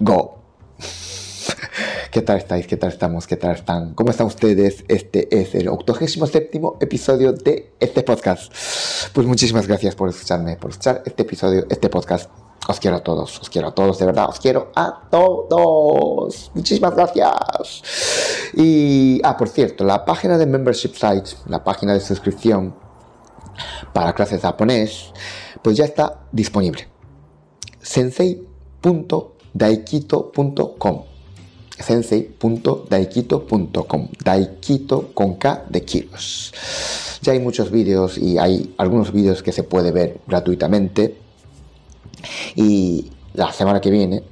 Go. ¿Qué tal estáis? ¿Qué tal estamos? ¿Qué tal están? ¿Cómo están ustedes? Este es el 87 episodio de este podcast. Pues muchísimas gracias por escucharme, por escuchar este episodio, este podcast. Os quiero a todos, os quiero a todos, de verdad, os quiero a todos. Muchísimas gracias. Y, ah, por cierto, la página de Membership Site, la página de suscripción para clases de japonés, pues ya está disponible. sensei.daikito.com sensei.daikito.com Daikito con K de kilos. Ya hay muchos vídeos y hay algunos vídeos que se puede ver gratuitamente. Y la semana que viene,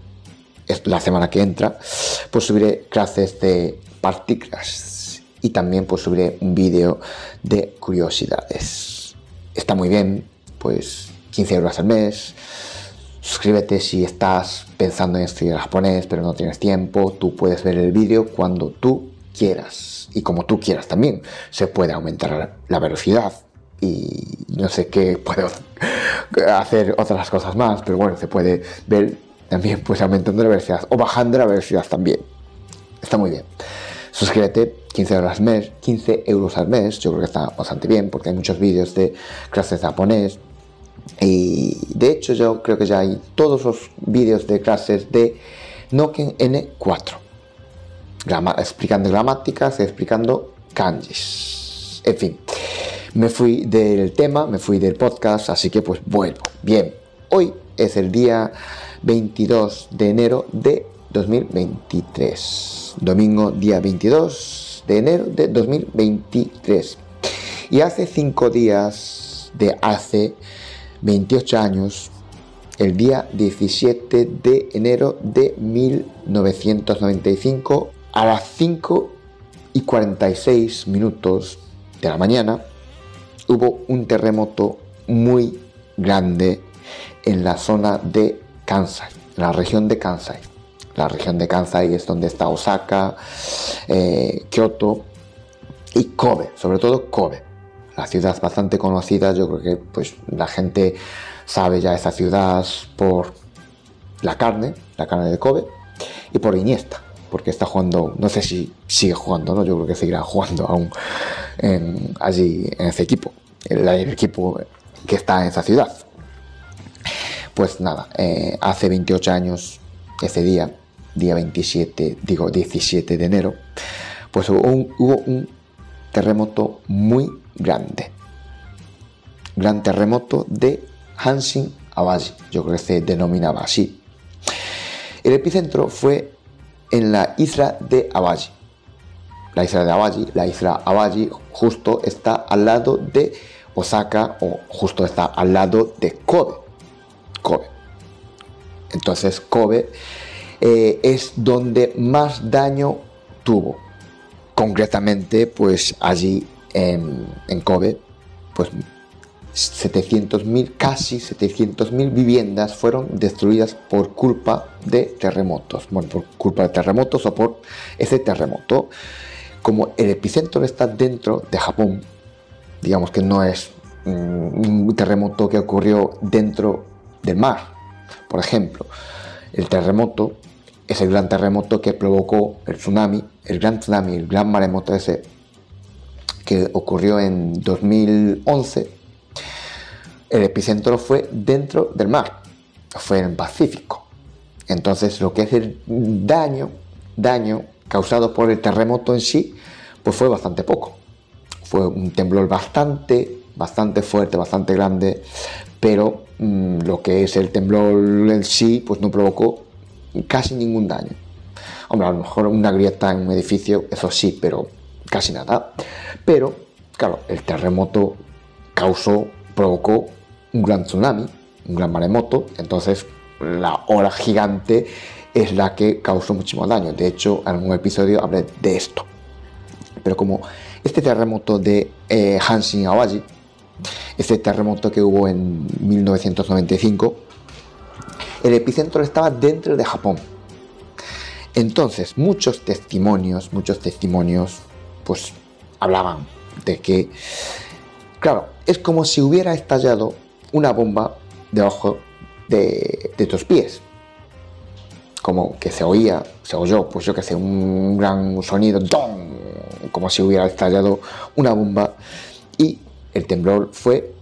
la semana que entra, pues subiré clases de partículas y también pues subiré un vídeo de curiosidades. Está muy bien, pues 15 euros al mes. Suscríbete si estás pensando en estudiar japonés pero no tienes tiempo. Tú puedes ver el vídeo cuando tú quieras y como tú quieras también. Se puede aumentar la velocidad y no sé qué puedo hacer otras cosas más, pero bueno, se puede ver también pues aumentando la velocidad o bajando la velocidad también. Está muy bien. Suscríbete 15 euros al mes, 15 euros al mes, yo creo que está bastante bien porque hay muchos vídeos de clases japonés, y de hecho yo creo que ya hay todos los vídeos de clases de Noken N4. explicando gramáticas explicando kanjis. En fin, me fui del tema, me fui del podcast, así que pues vuelvo. Bien, hoy es el día 22 de enero de 2023. Domingo día 22 de enero de 2023. Y hace cinco días de hace 28 años, el día 17 de enero de 1995 a las 5 y 46 minutos de la mañana hubo un terremoto muy grande en la zona de Kansai, la región de Kansai. La región de Kansai es donde está Osaka, eh, Kyoto y Kobe, sobre todo Kobe la ciudad bastante conocida, yo creo que pues la gente sabe ya esa ciudad por la carne, la carne de Kobe, y por Iniesta, porque está jugando, no sé si sigue jugando, ¿no? yo creo que seguirá jugando aún allí en ese equipo, el, equipo que está en esa ciudad. Pues nada, eh, hace 28 años, ese día, día 27, digo 17 de enero, pues hubo un terremoto muy grande. Gran terremoto de Hanshin Awaji, yo creo que se denominaba así. El epicentro fue en la isla de Awaji. La isla de Awaji, la isla Awaji justo está al lado de Osaka o justo está al lado de Kobe. Kobe. Entonces Kobe eh, es donde más daño tuvo. Concretamente, pues allí en, Kobe, pues 700.000, casi 700.000 viviendas fueron destruidas por culpa de terremotos. Bueno, por culpa de terremotos o por ese terremoto. Como el epicentro está dentro de Japón, digamos que no es un terremoto que ocurrió dentro del mar. Por ejemplo, el terremoto es el gran terremoto que provocó el tsunami, el gran tsunami, el gran maremoto ese que ocurrió en 2011, el epicentro fue dentro del mar, fue en el Pacífico. Entonces lo que es el daño, daño causado por el terremoto en sí, pues fue bastante poco. Fue un temblor bastante, bastante fuerte, bastante grande, pero mm, lo que es el temblor en sí, pues no provocó casi ningún daño. Hombre, a lo mejor una grieta en un edificio, eso sí, pero casi nada. Pero, claro, el terremoto causó, provocó un gran tsunami, un gran maremoto, entonces la ola gigante es la que causó muchísimo daño. De hecho, en un episodio hablé de esto. Pero como este terremoto de eh, Hanshin Awaji, este terremoto que hubo en 1995, el epicentro estaba dentro de Japón. Entonces, muchos testimonios, muchos testimonios, pues hablaban de que, claro, es como si hubiera estallado una bomba debajo de, de tus pies. Como que se oía, se oyó, pues yo que sé, un gran sonido, como si hubiera estallado una bomba. Y el temblor fue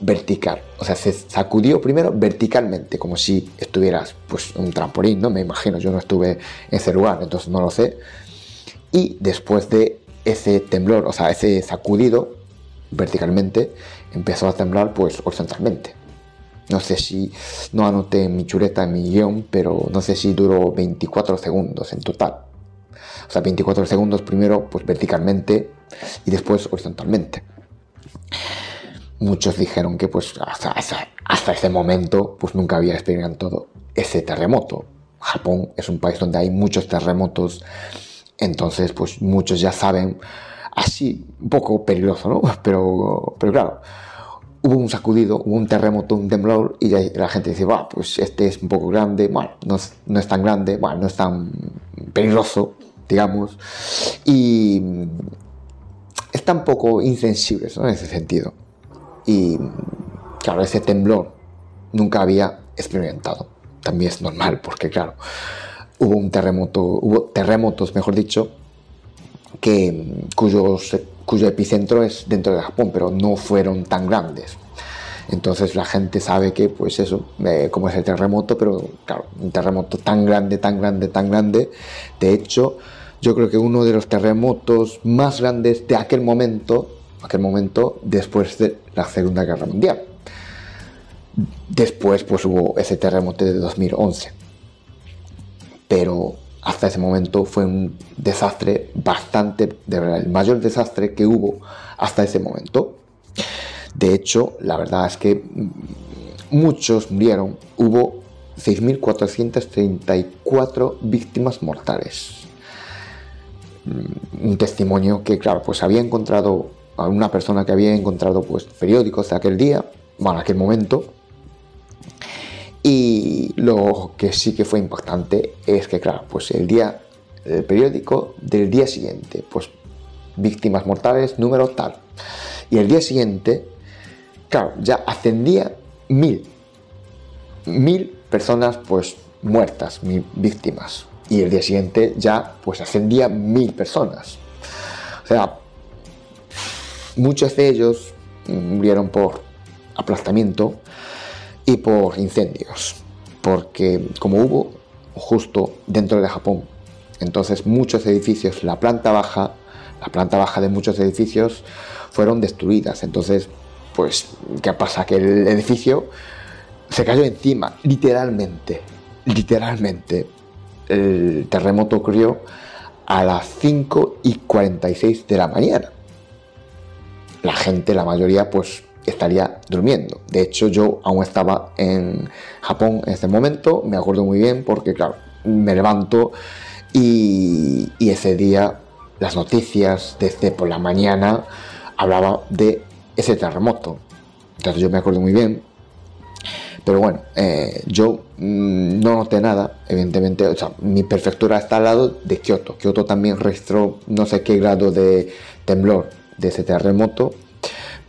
vertical, o sea, se sacudió primero verticalmente, como si estuvieras, pues, un trampolín, ¿no? Me imagino, yo no estuve en ese lugar, entonces no lo sé. Y después de ese temblor, o sea, ese sacudido verticalmente, empezó a temblar, pues, horizontalmente. No sé si, no anoté mi chuleta, en mi guion, pero no sé si duró 24 segundos en total. O sea, 24 segundos primero, pues, verticalmente y después horizontalmente muchos dijeron que pues hasta, hasta, ese momento pues nunca había experimentado ese terremoto. Japón es un país donde hay muchos terremotos, entonces pues muchos ya saben, así un poco peligroso, ¿no? Pero, pero claro, hubo un sacudido, hubo un terremoto, un temblor y la gente dice, va, pues este es un poco grande, bueno, no es, no es tan grande, bueno, no es tan peligroso, digamos, y está un poco insensible ¿no? en ese sentido. Y claro, ese temblor nunca había experimentado. También es normal, porque claro, hubo un terremoto, hubo terremotos, mejor dicho, que, cuyos, cuyo epicentro es dentro de Japón, pero no fueron tan grandes. Entonces la gente sabe que, pues eso, eh, como es el terremoto, pero claro, un terremoto tan grande, tan grande, tan grande. De hecho, yo creo que uno de los terremotos más grandes de aquel momento aquel momento después de la Segunda Guerra Mundial. Después pues hubo ese terremoto de 2011. Pero hasta ese momento fue un desastre bastante, de verdad, el mayor desastre que hubo hasta ese momento. De hecho, la verdad es que muchos murieron. Hubo 6.434 víctimas mortales. Un testimonio que, claro, pues había encontrado a una persona que había encontrado pues, periódicos de aquel día, bueno, aquel momento. Y lo que sí que fue impactante es que, claro, pues el día, el periódico del día siguiente, pues víctimas mortales, número tal. Y el día siguiente, claro, ya ascendía mil, mil personas pues muertas, mil víctimas. Y el día siguiente ya pues ascendía mil personas. O sea, Muchos de ellos murieron por aplastamiento y por incendios, porque como hubo justo dentro de Japón, entonces muchos edificios, la planta baja, la planta baja de muchos edificios fueron destruidas. Entonces, pues, ¿qué pasa? Que el edificio se cayó encima, literalmente, literalmente. El terremoto ocurrió a las 5 y 46 de la mañana la gente, la mayoría, pues estaría durmiendo. De hecho, yo aún estaba en Japón en ese momento, me acuerdo muy bien porque, claro, me levanto y, ese día las noticias desde por la mañana hablaba de ese terremoto. Entonces yo me acuerdo muy bien. Pero bueno, eh, yo mm, no noté nada, evidentemente. O sea, mi prefectura está al lado de Kioto. Kioto también registró no sé qué grado de temblor de ese terremoto,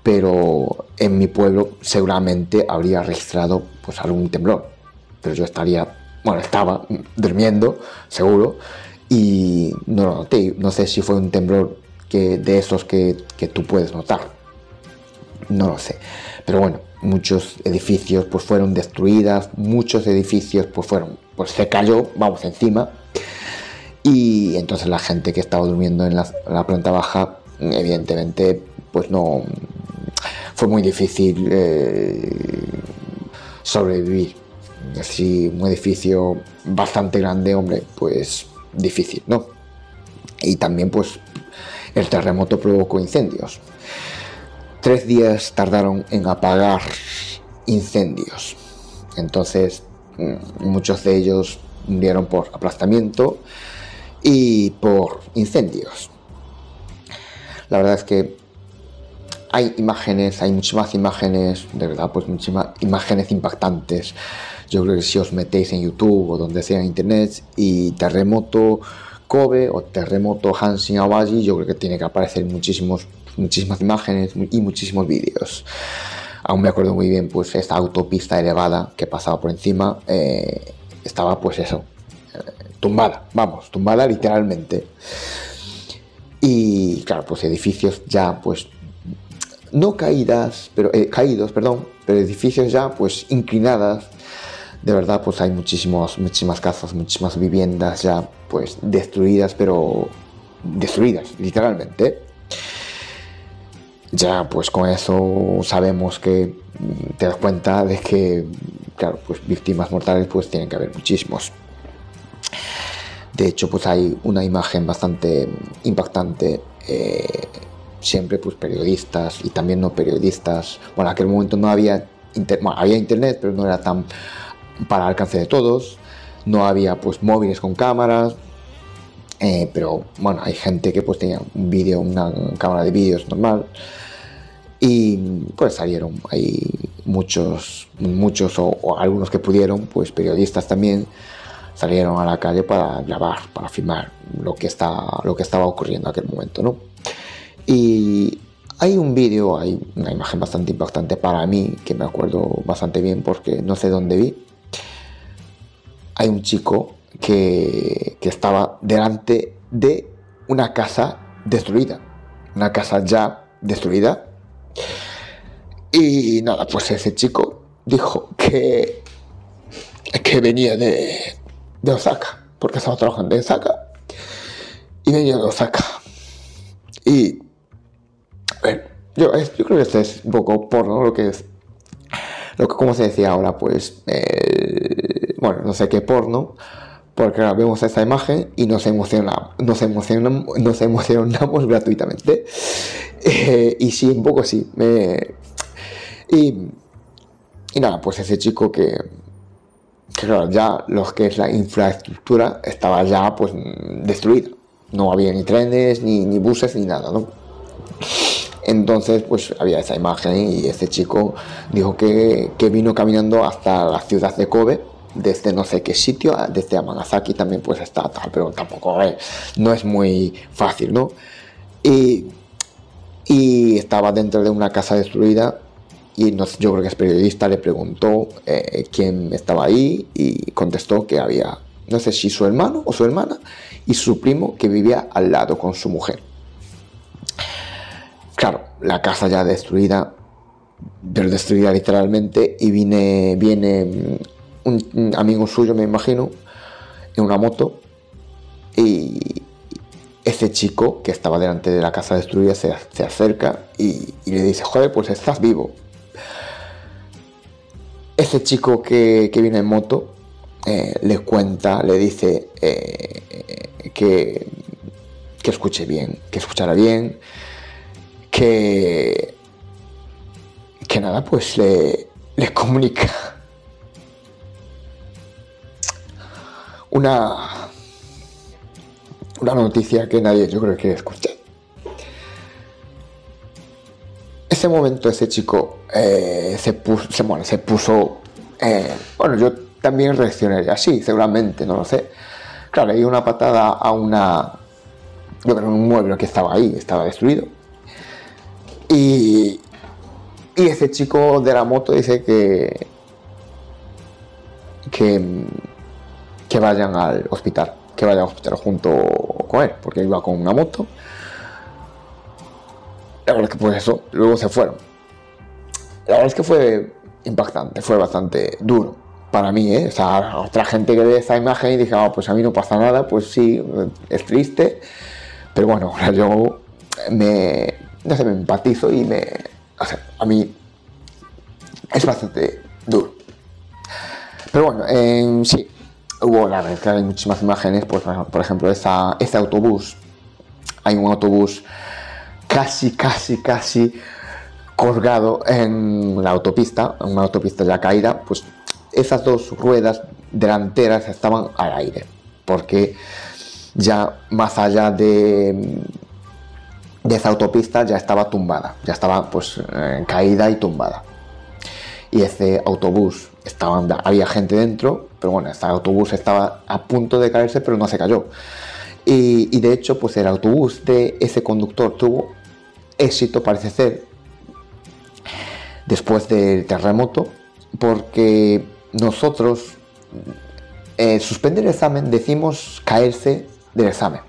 pero en mi pueblo seguramente habría registrado pues algún temblor, pero yo estaría, bueno, estaba durmiendo, seguro, y no lo noté, no sé si fue un temblor que, de esos que, que tú puedes notar, no lo sé, pero bueno, muchos edificios pues fueron destruidas, muchos edificios pues fueron, pues se cayó, vamos encima, y entonces la gente que estaba durmiendo en la planta baja evidentemente pues no fue muy difícil eh, sobrevivir. Así un edificio bastante grande hombre pues difícil no y también pues el terremoto provocó incendios. Tres días tardaron en apagar incendios. Entonces mm, muchos de ellos murieron por aplastamiento y por incendios. La verdad es que hay imágenes, hay muchísimas imágenes, de verdad, pues muchísimas imágenes impactantes. Yo creo que si os metéis en YouTube o donde sea en internet y terremoto Kobe o terremoto Hanshin Awaji, yo creo que tiene que aparecer muchísimos, muchísimas imágenes y muchísimos vídeos. Aún me acuerdo muy bien, pues esta autopista elevada que pasaba por encima eh, estaba, pues eso, eh, tumbada, vamos, tumbada literalmente. Y claro, pues edificios ya, pues no caídas, pero eh, caídos, perdón, pero edificios ya pues inclinadas. De verdad, pues hay muchísimos, muchísimas casas, muchísimas viviendas ya pues destruidas, pero destruidas, literalmente. Ya pues con eso sabemos que mm, te das cuenta de que, claro, pues víctimas mortales pues tienen que haber muchísimos. De hecho, pues hay una imagen bastante impactante. Eh, siempre pues periodistas y también no periodistas. Bueno, en aquel momento no había, había internet, pero no era tan para alcance de todos. No había pues móviles con cámaras. Eh, pero bueno, hay gente que pues tenía un vídeo, una cámara de vídeos normal. Y pues salieron ahí muchos, muchos o, algunos que pudieron, pues periodistas también, salieron a la calle para grabar, para filmar lo que, está, lo que estaba ocurriendo en aquel momento, ¿no? Y hay un vídeo, hay una imagen bastante impactante para mí, que me acuerdo bastante bien porque no sé dónde vi. Hay un chico que, que estaba delante de una casa destruida, una casa ya destruida. Y nada, pues ese chico dijo que, que venía de, de Osaka, porque estaba trabajando en Osaka, y venía de Osaka. Y yo, yo creo que esto es un poco porno, lo que es. Lo que, como se decía ahora, pues. Eh, bueno, no sé qué porno. Porque ahora vemos esta imagen y nos emocionamos, nos emocionamos, nos emocionamos gratuitamente. Eh, y sí, un poco sí. y, y nada, pues ese chico que, claro, ya lo que es la infraestructura estaba ya pues destruida. No había ni trenes, ni, ni buses, ni nada, ¿no? Entonces, pues había esa imagen y este chico dijo que, vino caminando hasta la ciudad de Kobe, desde no sé qué sitio, desde Amanazaki también pues está tal, pero tampoco eh, no es muy fácil, ¿no? Y, estaba dentro de una casa destruida y yo creo que es periodista, le preguntó eh, quién estaba ahí y contestó que había, no sé si su hermano o su hermana y su primo que vivía al lado con su mujer. Claro, la casa ya destruida, pero destruida literalmente, y viene, viene un, amigo suyo, me imagino, en una moto, y ese chico que estaba delante de la casa destruida se, acerca y, le dice, joder, pues estás vivo. Ese chico que, viene en moto eh, le cuenta, le dice eh, que, que escuche bien, que escuchara bien, que, que nada, pues le, le comunica una, una noticia que nadie yo creo que escuchar. Ese momento ese chico eh, se puso, se, bueno, se puso eh, bueno, yo también reaccionaría así, seguramente, no lo sé. Claro, le di una patada a una, bueno, un mueble que estaba ahí, estaba destruido. Y, y ese chico de la moto dice que, que, vayan al hospital, que vayan al hospital junto con él, porque iba con una moto. La verdad es que pues eso, luego se fueron. La verdad es que fue impactante, fue bastante duro para mí, ¿eh? O sea, otra gente que ve esa imagen y dije, ah, pues a mí no pasa nada, pues sí, es triste, pero bueno, yo me, no sé, me empatizo y me... O sea, a mí es bastante duro. Pero bueno, sí, hubo la verdad hay muchísimas imágenes, pues, por ejemplo, esa, ese autobús, hay un autobús casi, casi, casi colgado en la autopista, en una autopista ya caída, pues esas dos ruedas delanteras estaban al aire, porque ya más allá de, de esa autopista ya estaba tumbada, ya estaba pues eh, caída y tumbada. Y ese autobús estaba, había gente dentro, pero bueno, ese autobús estaba a punto de caerse, pero no se cayó. Y, de hecho, pues el autobús de ese conductor tuvo éxito, parece ser, después del terremoto, porque nosotros eh, suspender el examen decimos caerse del examen.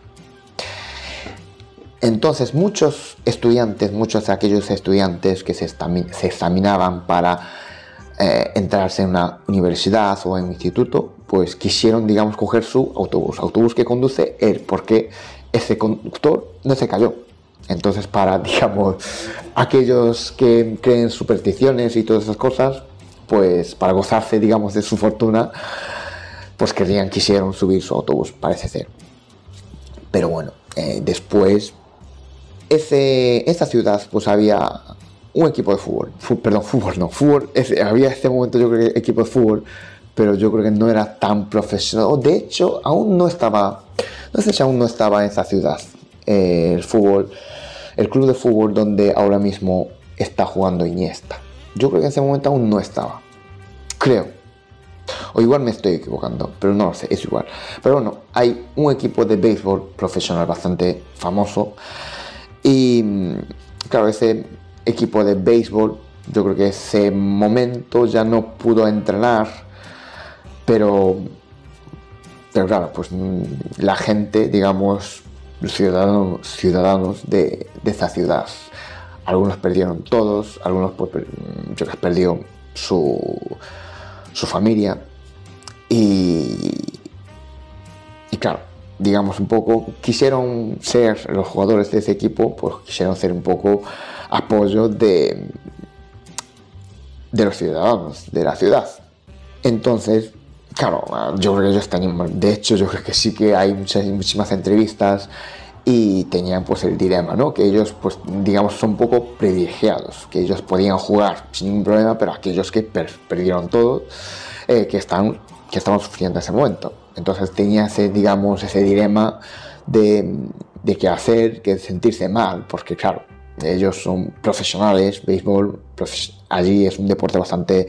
Entonces muchos estudiantes, muchos de aquellos estudiantes que se, examinaban para eh, entrarse en una universidad o en un instituto, pues quisieron, digamos, coger su autobús, autobús que conduce él, porque ese conductor no se cayó. Entonces, para, digamos, aquellos que creen supersticiones y todas esas cosas, pues para gozarse, digamos, de su fortuna, pues querían, quisieron subir su autobús, parece ser. Pero bueno, eh, después, ese, esa ciudad, pues había un equipo de fútbol, perdón, fútbol no, fútbol, había en este momento yo creo que equipo de fútbol, pero yo creo que no era tan profesional, de hecho, aún no estaba, no sé si aún no estaba en esa ciudad, eh, el fútbol, el club de fútbol donde ahora mismo está jugando Iniesta. Yo creo que en ese momento aún no estaba. Creo. O igual me estoy equivocando, pero no lo sé, es igual. Pero bueno, hay un equipo de béisbol profesional bastante famoso. Y mm, claro, ese equipo de béisbol, yo creo que ese momento ya no pudo entrenar. Pero, pero claro, pues mm, la gente, digamos, ciudadanos, ciudadanos de, de esa ciudad. Algunos perdieron todos, algunos pues, yo que perdió su, su familia. Y, y claro, digamos un poco, quisieron ser los jugadores de ese equipo, pues quisieron ser un poco apoyo de, de los ciudadanos de la ciudad. Entonces, claro, yo creo que ellos tenían, de hecho yo creo que sí que hay muchas, muchísimas entrevistas y tenían pues el dilema, ¿no? Que ellos pues digamos son un poco privilegiados, que ellos podían jugar sin ningún problema, pero aquellos que perdieron todo, eh, que, están, que estaban sufriendo en ese momento. Entonces tenía ese, digamos, ese dilema de, de qué hacer, que sentirse mal, porque claro, ellos son profesionales, béisbol, allí es un deporte bastante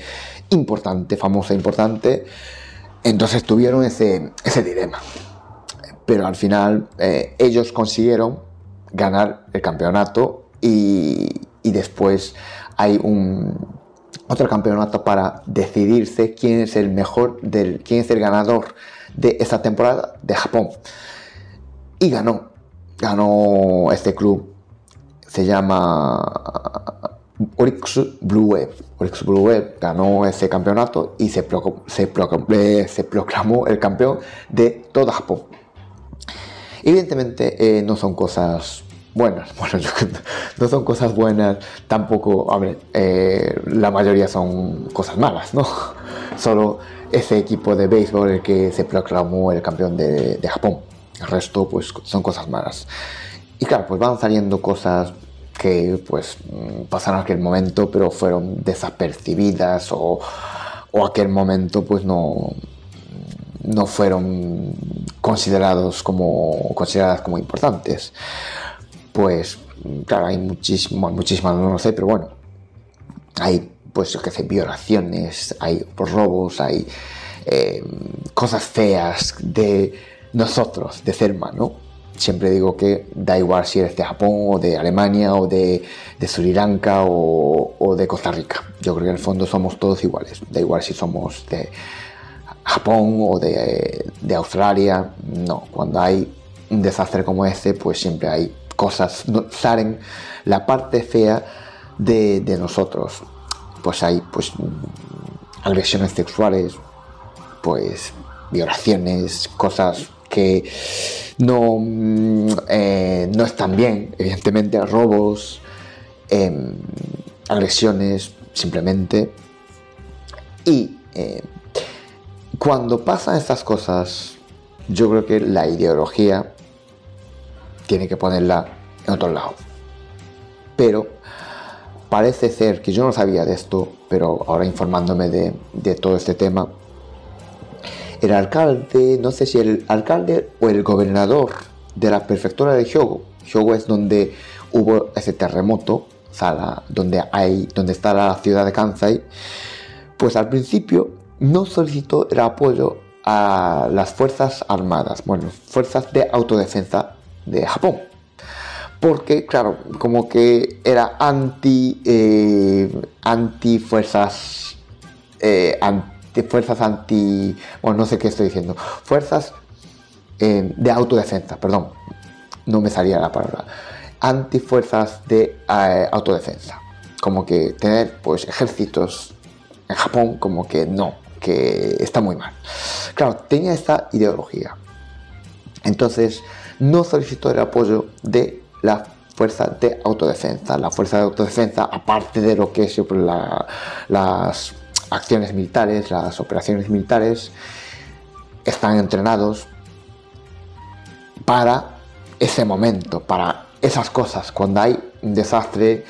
importante, famoso e importante, entonces tuvieron ese, ese dilema pero al final eh, ellos consiguieron ganar el campeonato y, después hay un otro campeonato para decidirse quién es el mejor del quién es el ganador de esta temporada de Japón y ganó ganó este club se llama Orix Blue Web. Orix Blue Web ganó ese campeonato y eh, se proclamó el campeón de todo Japón. Evidentemente eh, no son cosas buenas, bueno, no son cosas buenas, tampoco, ver, eh, la mayoría son cosas malas, ¿no? Solo ese equipo de béisbol que se proclamó el campeón de, Japón, el resto pues son cosas malas. Y claro, pues van saliendo cosas que pues pasaron aquel momento pero fueron desapercibidas o, o aquel momento pues no, no fueron considerados como, consideradas como importantes. Pues, claro, hay muchísimas, muchísimas, no lo sé, pero bueno, hay, pues, qué sé, violaciones, hay robos, hay eh, cosas feas de nosotros, de ser humano. Siempre digo que da igual si eres de Japón o de Alemania o de, de Sri Lanka o, de Costa Rica. Yo creo que en el fondo somos todos iguales. Da igual si somos de, Japón o de, Australia. No, cuando hay un desastre como este, pues siempre hay cosas, salen la parte fea de, nosotros. Pues hay pues agresiones sexuales, pues violaciones, cosas que no, mm, eh, no están bien, evidentemente robos, em, agresiones simplemente. Y eh, cuando pasan estas cosas, yo creo que la ideología tiene que ponerla en otro lado. Pero parece ser que yo no sabía de esto, pero ahora informándome de, todo este tema, el alcalde, no sé si el alcalde o el gobernador de la prefectura de Hyogo, Hyogo es donde hubo ese terremoto, donde, hay, donde está la ciudad de Kansai, pues al principio no solicitó el apoyo a las fuerzas armadas, bueno, fuerzas de autodefensa de Japón. Porque, claro, como que era anti, eh, anti fuerzas, eh, anti, fuerzas anti, bueno, no sé qué estoy diciendo, fuerzas eh, de autodefensa, perdón, no me salía la palabra, antifuerzas de autodefensa. Como que tener pues ejércitos en Japón como que no, que está muy mal. Claro, tenía esta ideología. Entonces, no solicitó el apoyo de la fuerza de autodefensa. La fuerza de autodefensa, aparte de lo que es las acciones militares, las operaciones militares, están entrenados para ese momento, para esas cosas, cuando hay un desastre,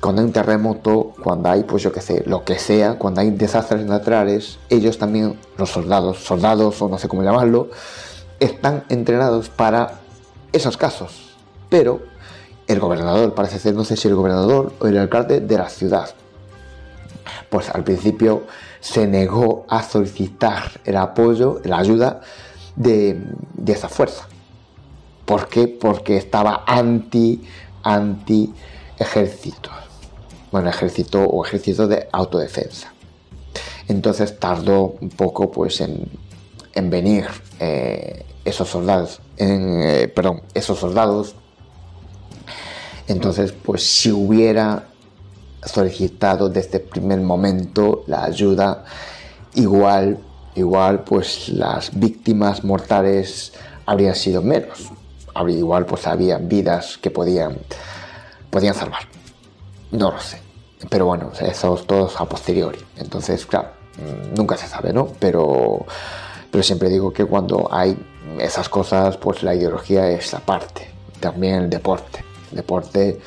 cuando hay un terremoto, cuando hay, pues yo qué sé, lo que sea, cuando hay desastres naturales, ellos también, los soldados, soldados o no sé cómo llamarlo, están entrenados para esos casos. Pero el gobernador, parece ser, no sé si el gobernador o el alcalde de la ciudad, pues al principio se negó a solicitar el apoyo, la ayuda de, de esa fuerza. ¿Por qué? Porque estaba anti, anti ejército bueno, ejército o ejército de autodefensa. Entonces tardó un poco pues en, venir eh, esos soldados, eh, perdón, esos soldados. Entonces, pues si hubiera solicitado desde el primer momento la ayuda, igual, igual, pues las víctimas mortales habrían sido menos. Habría igual, pues había vidas que podían, podían salvar. No lo sé. Pero bueno, eso es a posteriori. Entonces, claro, nunca se sabe, ¿no? Pero, pero siempre digo que cuando hay esas cosas, pues la ideología es aparte. También el deporte. deporte,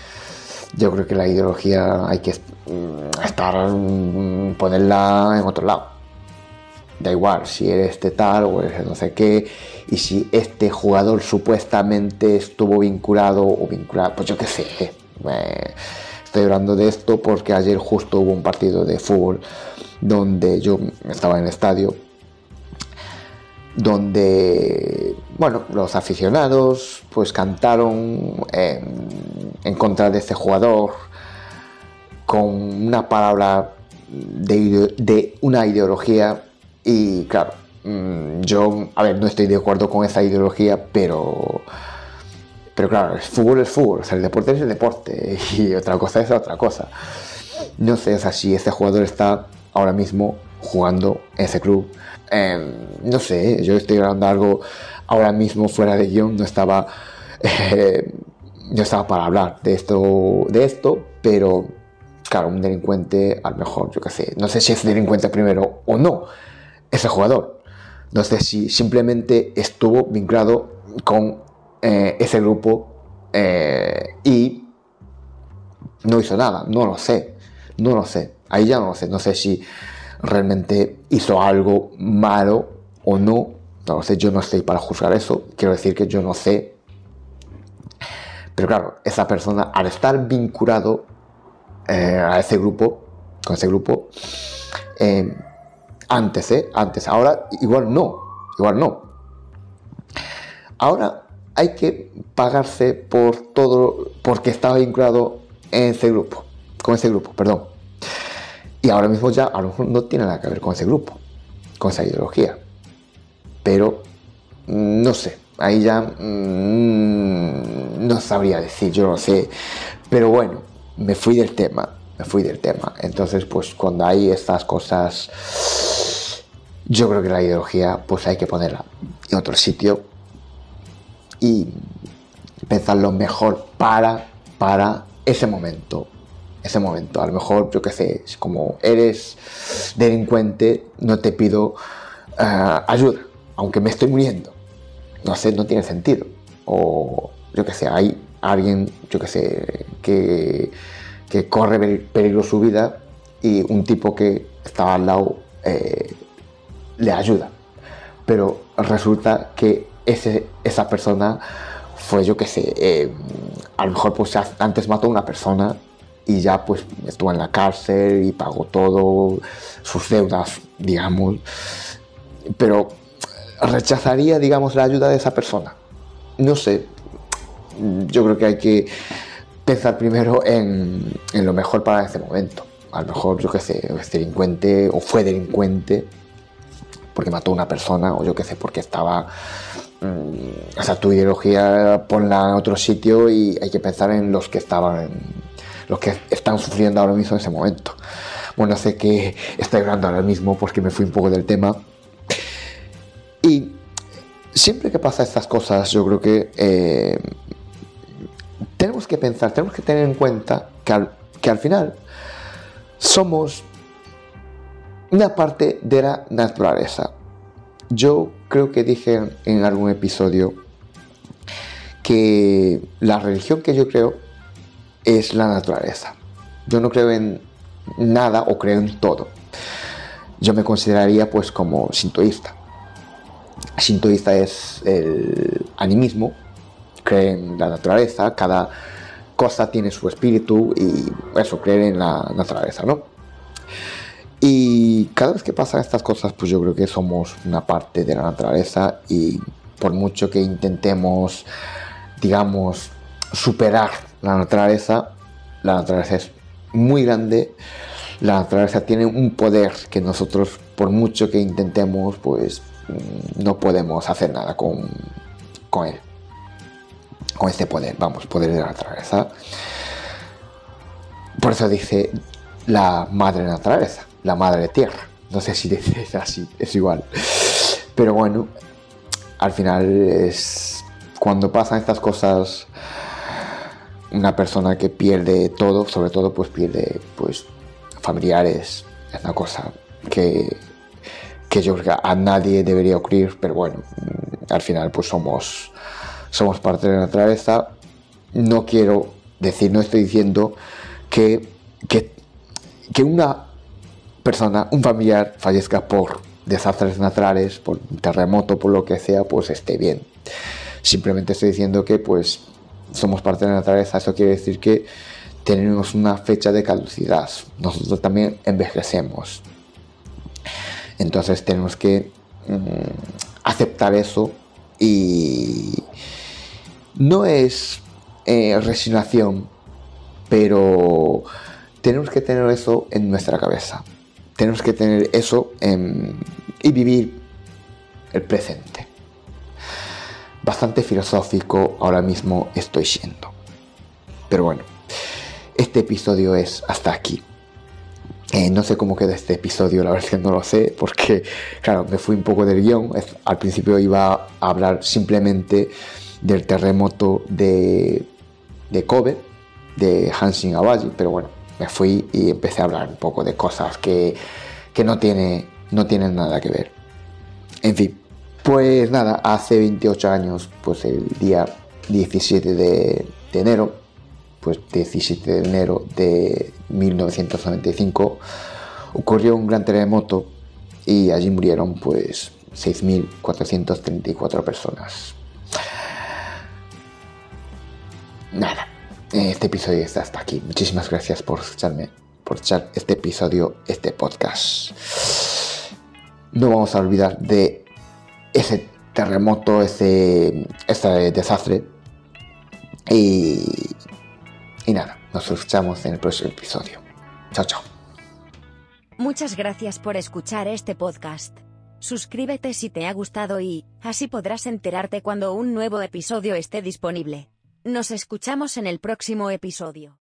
yo creo que la ideología hay que mm, estar, mm, ponerla en otro lado. Da igual si eres de tal o eres no sé qué, y si este jugador supuestamente estuvo vinculado o vinculado, pues yo qué sé. Estoy hablando de esto porque ayer justo hubo un partido de fútbol donde yo estaba en el estadio, donde, bueno, los aficionados pues cantaron en, contra de este jugador con una palabra de, una ideología y claro, mm, yo, a ver, no estoy de acuerdo con esa ideología, pero pero claro, el fútbol es fútbol, o sea, el deporte es el deporte y otra cosa es otra cosa. No sé, si este jugador está ahora mismo jugando ese club. Em, no sé, yo estoy hablando algo ahora mismo fuera de guion, no estaba, eh, no estaba para hablar de esto, de esto, pero claro, un delincuente, a lo mejor, yo qué sé, no sé si es delincuente primero o no, ese jugador. No sé si simplemente estuvo vinculado con eh, ese grupo eh, y no hizo nada, no lo sé, no lo sé, ahí ya no lo sé, no sé si realmente hizo algo malo o no, no sé, yo no estoy para juzgar eso, quiero decir que yo no sé, pero claro, esa persona al estar vinculado eh, a ese grupo, con ese grupo, antes, ¿eh? Antes, ahora igual no, igual no. Ahora hay que pagarse por todo, porque estaba vinculado en ese grupo, con ese grupo, perdón. Y ahora mismo ya a lo mejor no tiene nada que ver con ese grupo, con esa ideología. Pero no sé, ahí ya mm, no sabría decir, yo no sé. Pero bueno, me fui del tema, me fui del tema. Entonces, pues cuando hay estas cosas, yo creo que la ideología, pues hay que ponerla en otro sitio y pensar lo mejor para, para ese momento. Ese momento, a lo mejor, yo qué sé, como eres delincuente, no te pido eh, ayuda, aunque me estoy muriendo. No sé, no tiene sentido. O yo qué sé, hay alguien, yo qué sé, que, corre peligro su vida y un tipo que estaba al lado eh, le ayuda. Pero resulta que ese, esa persona fue, yo qué sé, eh, a lo mejor pues antes mató a una persona y ya pues estuvo en la cárcel y pagó todo, sus deudas, digamos. Pero rechazaría, digamos, la ayuda de esa persona. No sé, yo creo que hay que pensar primero en, en lo mejor para ese momento. A lo mejor, yo qué sé, es delincuente o fue delincuente porque mató a una persona o yo qué sé, porque estaba... Mm, o sea, tu ideología ponla en otro sitio y hay que pensar en los que estaban, los que están sufriendo ahora mismo en ese momento. Bueno, sé que estoy hablando ahora mismo porque me fui un poco del tema. Y siempre que pasa estas cosas, yo creo que eh, tenemos que pensar, tenemos que tener en cuenta que que al final somos una parte de la naturaleza. Yo creo que dije en algún episodio que la religión que yo creo es la naturaleza. Yo no creo en nada o creo en todo. Yo me consideraría pues como sintoísta. Sintoísta es el animismo, cree en la naturaleza, cada cosa tiene su espíritu y eso, creer en la naturaleza, ¿no? Y cada vez que pasan estas cosas, pues yo creo que somos una parte de la naturaleza y por mucho que intentemos, digamos, superar la naturaleza, la naturaleza es muy grande, la naturaleza tiene un poder que nosotros, por mucho que intentemos, pues mm, no podemos hacer nada con, con él, con este poder, vamos, poder de la naturaleza. Por eso dice la madre naturaleza la madre tierra. No sé si es así, es igual. Pero bueno, al final es cuando pasan estas cosas, una persona que pierde todo, sobre todo pues pierde pues familiares, es una cosa que, que yo creo que a nadie debería ocurrir, pero bueno, al final pues somos, somos parte de la naturaleza. No quiero decir, no estoy diciendo que, que, que una persona, un familiar fallezca por desastres naturales, por terremoto, por lo que sea, pues esté bien. Simplemente estoy diciendo que pues somos parte de la naturaleza, eso quiere decir que tenemos una fecha de caducidad. Nosotros también envejecemos. Entonces tenemos que mm, aceptar eso y no es eh, resignación, pero tenemos que tener eso en nuestra cabeza tenemos que tener eso y vivir el presente. Bastante filosófico ahora mismo estoy siendo. Pero bueno, este episodio es hasta aquí. Eh, no sé cómo queda este episodio, la verdad es que no lo sé, porque, claro, me fui un poco del guion. Al principio iba a hablar simplemente del terremoto de, de Kobe, de Hanshin Awaji, pero bueno, me fui y empecé a hablar un poco de cosas que, no, tiene, no tienen nada que ver. En fin, pues nada, hace 28 años, pues el día 17 de, enero, pues 17 de enero de 1995, ocurrió un gran terremoto y allí murieron pues 6.434 personas. Nada, este episodio está hasta aquí. Muchísimas gracias por escucharme, por escuchar este episodio, este podcast. No vamos a olvidar de ese terremoto, ese, desastre. Y, y nada, nos escuchamos en el próximo episodio. Chao, chao. Muchas gracias por escuchar este podcast. Suscríbete si te ha gustado y, así podrás enterarte cuando un nuevo episodio esté disponible. Nos escuchamos en el próximo episodio.